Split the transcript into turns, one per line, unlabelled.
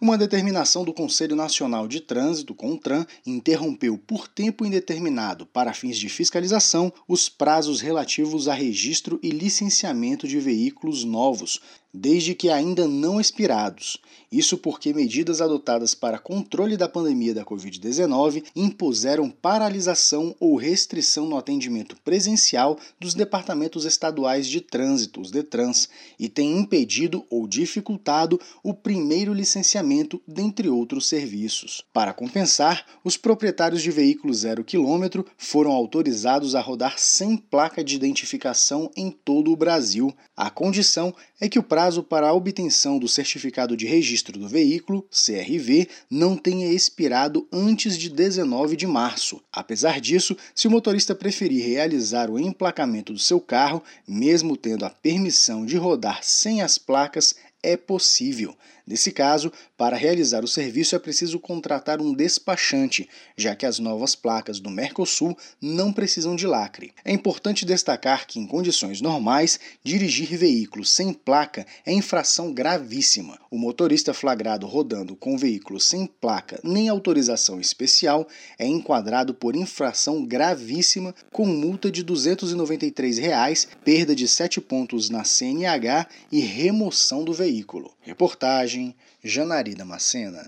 Uma determinação do Conselho Nacional de Trânsito, CONTRAN, interrompeu por tempo indeterminado, para fins de fiscalização, os prazos relativos a registro e licenciamento de veículos novos, desde que ainda não expirados. Isso porque medidas adotadas para controle da pandemia da Covid-19 impuseram paralisação ou restrição no atendimento presencial dos departamentos estaduais de trânsito, os DETRANS, e têm impedido ou dificultado o primeiro licenciamento, dentre outros serviços. Para compensar, os proprietários de veículos zero quilômetro foram autorizados a rodar sem placa de identificação em todo o Brasil. A condição é que o prazo para a obtenção do certificado de registro do veículo, CRV, não tenha expirado antes de 19 de março. Apesar disso, se o motorista preferir realizar o emplacamento do seu carro, mesmo tendo a permissão de rodar sem as placas, é possível. Nesse caso, para realizar o serviço é preciso contratar um despachante, já que as novas placas do Mercosul não precisam de lacre. É importante destacar que, em condições normais, dirigir veículos sem placa é infração gravíssima. O motorista flagrado rodando com veículo sem placa nem autorização especial é enquadrado por infração gravíssima com multa de 293 reais, perda de 7 pontos na CNH e remoção do veículo. Reportagem Janari Damascena